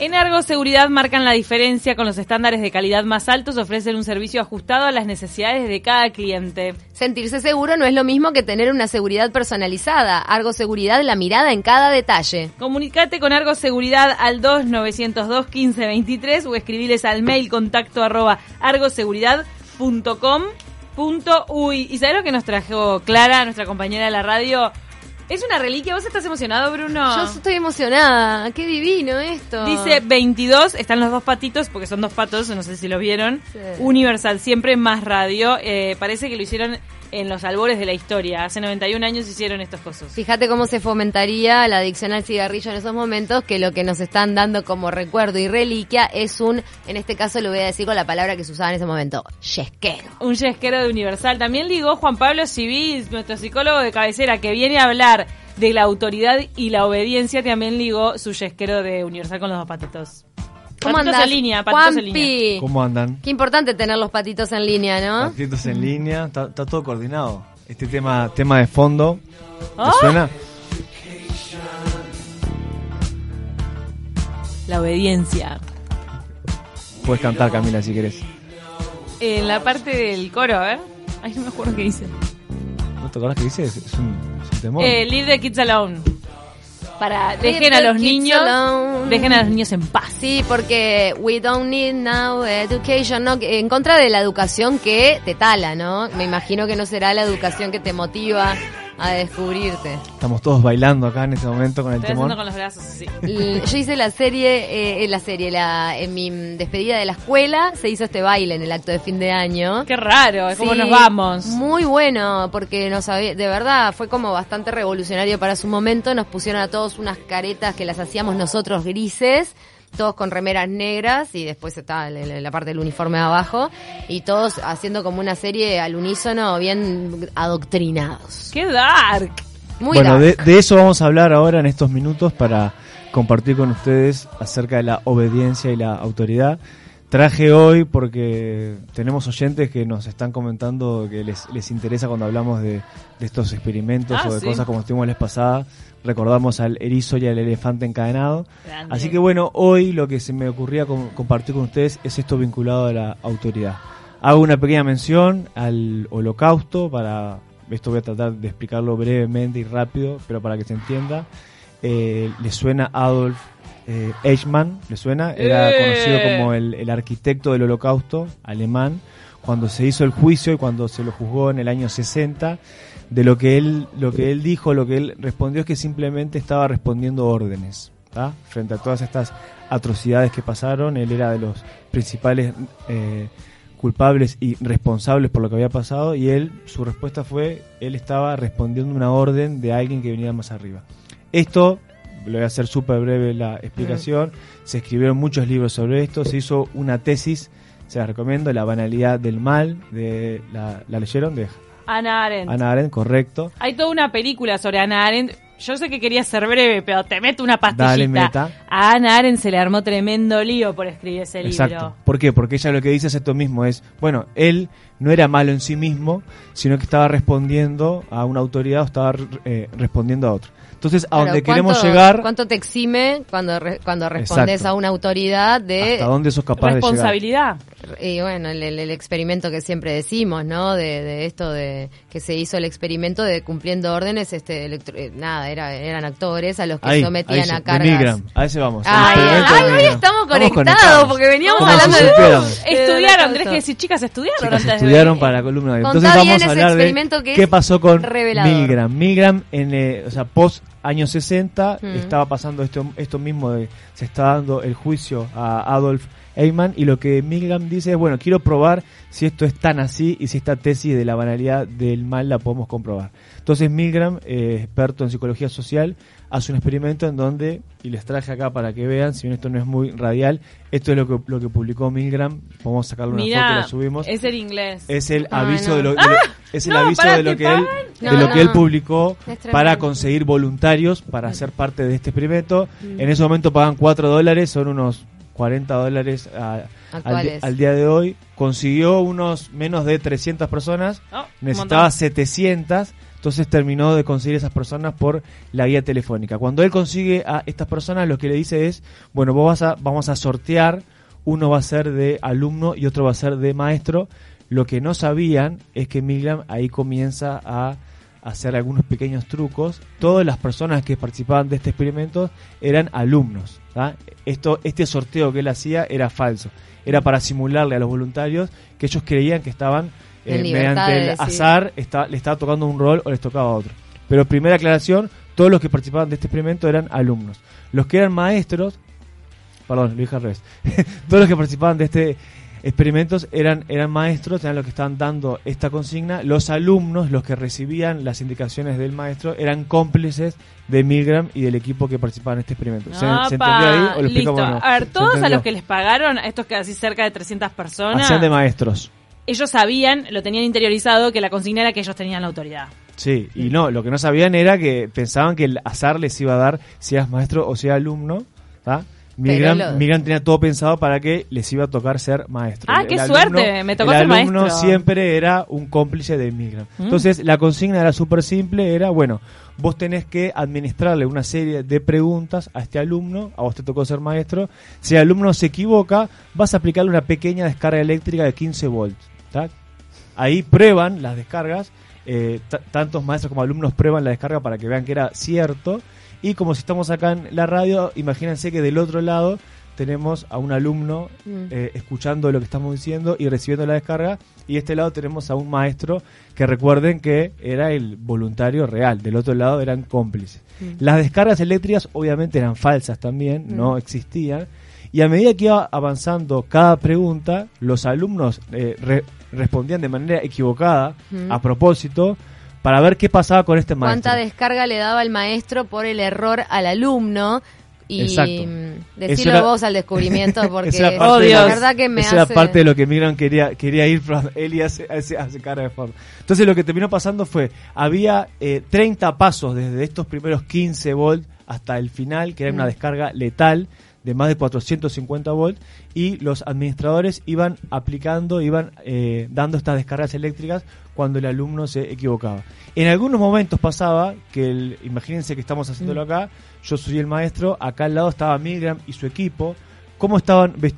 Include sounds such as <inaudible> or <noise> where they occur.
En Argo Seguridad marcan la diferencia con los estándares de calidad más altos, ofrecen un servicio ajustado a las necesidades de cada cliente. Sentirse seguro no es lo mismo que tener una seguridad personalizada. Argo Seguridad, la mirada en cada detalle. Comunicate con Argo Seguridad al 2902 1523 o escribiles al mail contacto arroba argoseguridad.com.uy. ¿Y sabes lo que nos trajo Clara, nuestra compañera de la radio? Es una reliquia. ¿Vos estás emocionado, Bruno? Yo estoy emocionada. Qué divino esto. Dice 22, están los dos patitos, porque son dos patos, no sé si lo vieron. Sí. Universal, siempre más radio. Eh, parece que lo hicieron en los albores de la historia. Hace 91 años hicieron estos cosas. Fíjate cómo se fomentaría la adicción al cigarrillo en esos momentos, que lo que nos están dando como recuerdo y reliquia es un, en este caso lo voy a decir con la palabra que se usaba en ese momento, yesquero. Un yesquero de Universal. También ligó Juan Pablo Civil, nuestro psicólogo de cabecera, que viene a hablar de la autoridad y la obediencia. También ligó su yesquero de Universal con los dos patitos. ¿Cómo patitos en línea, patitos en línea. ¿Cómo andan? Qué importante tener los patitos en línea, ¿no? Patitos en línea, está, está todo coordinado. Este tema, tema de fondo, ¿te ¡Ah! suena? La obediencia. Puedes cantar, Camila, si querés. En la parte del coro, a ver. Ay, no me acuerdo qué dice. ¿No te acordás que dice? Es, es un, es un temor. Eh, leave the kids alone. Para, dejen a los niños, alone. dejen a los niños en paz. Sí, porque we don't need now education, ¿no? Que- En contra de la educación que te tala, ¿no? Me imagino que no será la educación que te motiva a descubrirte. Estamos todos bailando acá en este momento con el Estoy temor. con los brazos así. L- Yo hice la serie, eh, la serie, la, en mi despedida de la escuela se hizo este baile en el acto de fin de año. Qué raro, es como Sí, nos vamos. Muy bueno, porque nos había- de verdad fue como bastante revolucionario para su momento. Nos pusieron a todos unas caretas que las hacíamos nosotros grises, todos con remeras negras y después está la, la- la parte del uniforme abajo y todos haciendo como una serie al unísono bien adoctrinados. Qué dark. Muy bueno, de, de eso vamos a hablar ahora en estos minutos para compartir con ustedes acerca de la obediencia y la autoridad. Traje hoy porque tenemos oyentes que nos están comentando que les, les interesa cuando hablamos de, de estos experimentos Ah, o de sí. cosas como estuvimos la vez pasada. Recordamos al erizo y al elefante encadenado. Grande. Así que bueno, hoy lo que se me ocurría com- compartir con ustedes es esto vinculado a la autoridad. Hago una pequeña mención al holocausto para esto voy a tratar de explicarlo brevemente y rápido, pero para que se entienda. Eh, ¿Le suena Adolf eh, Eichmann? ¿Le suena? Era ¡Eh! conocido como el, el arquitecto del holocausto alemán. Cuando se hizo el juicio y cuando se lo juzgó en el año 60, de lo que él, lo que él dijo, lo que él respondió es que simplemente estaba respondiendo órdenes. ¿tá? Frente a todas estas atrocidades que pasaron, él era de los principales eh, culpables y responsables por lo que había pasado y él, su respuesta fue, él estaba respondiendo una orden de alguien que venía más arriba. Esto, lo voy a hacer súper breve la explicación, se escribieron muchos libros sobre esto, se hizo una tesis, se las recomiendo, La banalidad del mal, de la, ¿la leyeron? De Ana Arendt. Ana Arendt, correcto. Hay toda una película sobre Ana Arendt. Yo sé que quería ser breve, pero te meto una pastillita. Dale, meta. A Ana Arendt se le armó tremendo lío por escribir ese Exacto. libro. ¿Por qué? Porque ella lo que dice es esto mismo, es, bueno, él no era malo en sí mismo, sino que estaba respondiendo a una autoridad o estaba eh, respondiendo a otro. Entonces, a Claro, donde ¿cuánto- queremos llegar, ¿Cuánto te exime cuando, re- cuando respondes Exacto. a una autoridad de hasta dónde sos capaz de llegar. Responsabilidad. Y bueno, el, el- el experimento que siempre decimos, ¿no? De, de esto de que se hizo el experimento de cumpliendo órdenes, este, electro- eh, nada, era, eran actores a los que Ahí, sometían ahí, a de cargas. Milgram, a ese vamos. Ay, de ay, hoy estamos conectados porque veníamos Como hablando si de supiéramos. Estudiaron, de tenés que decir, chicas, estudiaron Chicas, antes de estudiaron para la columna de. Contá Entonces vamos a hablar de qué pasó con revelador. Milgram. Milgram, en, eh, o sea, post años 60, Mm. estaba pasando esto, esto mismo, de, se está dando el juicio a Adolf Eichmann y lo que Milgram dice es, bueno, quiero probar si esto es tan así y si esta tesis de la banalidad del mal la podemos comprobar. Entonces Milgram, eh, experto en psicología social, hace un experimento en donde, y les traje acá para que vean, si bien esto no es muy radial, esto es lo que, lo que publicó Milgram, podemos sacarle una foto y Mirá, la subimos. es el inglés. Es el Ay, aviso no. de lo, de lo- <laughs> es el no, aviso de lo ¿te que él de lo que él publicó para conseguir voluntarios para ser parte de este experimento. Mm. En ese momento pagan 4 dólares, son unos 40 dólares a- al, día de hoy. Consiguió unos menos de 300 personas, Oh, necesitaba montón. 700, entonces terminó de conseguir esas personas por la guía telefónica. Cuando él consigue a estas personas, lo que le dice es, bueno, vos vas a, vamos a sortear, uno va a ser de alumno y otro va a ser de maestro. Lo que no sabían es que Milgram ahí comienza a hacer algunos pequeños trucos. Todas las personas que participaban de este experimento eran alumnos. ¿tá? Esto, este sorteo que él hacía era falso. Era para simularle a los voluntarios que ellos creían que estaban eh, mediante el azar está, le estaba tocando un rol o les tocaba otro. Pero primera aclaración, todos los que participaban de este experimento eran alumnos. Los que eran maestros, perdón, lo dije al revés, <laughs> todos los que participaban de este experimentos eran, eran maestros, eran los que estaban dando esta consigna. Los alumnos, los que recibían las indicaciones del maestro, eran cómplices de Milgram y del equipo que participaba en este experimento. ¿Se, se entendió ahí o lo Listo. no? A ver, ¿Se todos a los que les pagaron, a estos así cerca de 300 personas, Hacían de maestros. ellos sabían, lo tenían interiorizado, que la consigna era que ellos tenían la autoridad. Sí, y no, lo que no sabían era que pensaban que el azar les iba a dar si eras maestro o si eras alumno. ¿tá? Lo- Milgram tenía todo pensado para que les iba a tocar ser maestro. Ah, El- qué el suerte, me tocó el ser alumno maestro. siempre era un cómplice de Milgram. Mm. Entonces, la consigna era súper simple, era, bueno, vos tenés que administrarle una serie de preguntas a este alumno, a vos te tocó ser maestro. Si el alumno se equivoca, vas a aplicarle una pequeña descarga eléctrica de 15 volts. Ahí prueban las descargas, eh, tantos maestros como alumnos prueban la descarga para que vean que era cierto. Y como si estamos acá en la radio, imagínense que del otro lado tenemos a un alumno Mm. eh, escuchando lo que estamos diciendo y recibiendo la descarga. Y de este lado tenemos a un maestro que recuerden que era el voluntario real. Del otro lado eran cómplices. Las descargas eléctricas obviamente eran falsas también, no existían. Y a medida que iba avanzando cada pregunta, los alumnos eh, re- respondían de manera equivocada, Mm. a propósito, para ver qué pasaba con este maestro. cuánta descarga le daba el maestro por el error al alumno y Exacto. mm, Eso decilo era- vos al descubrimiento <laughs> porque Esa era Oh, parte de la verdad que me esa hace... parte de lo que Migran quería, quería ir, pero <laughs> él y hace, hace, hace cara de forma. Entonces lo que terminó pasando fue, había eh, 30 pasos desde estos primeros 15 volts hasta el final, que era una descarga letal de más de 450 volts, y los administradores iban aplicando, iban eh, dando estas descargas eléctricas cuando el alumno se equivocaba. En algunos momentos pasaba que, el, imagínense que estamos haciéndolo acá, yo soy el maestro, acá al lado estaba Milgram y su equipo, cómo estaban vestidos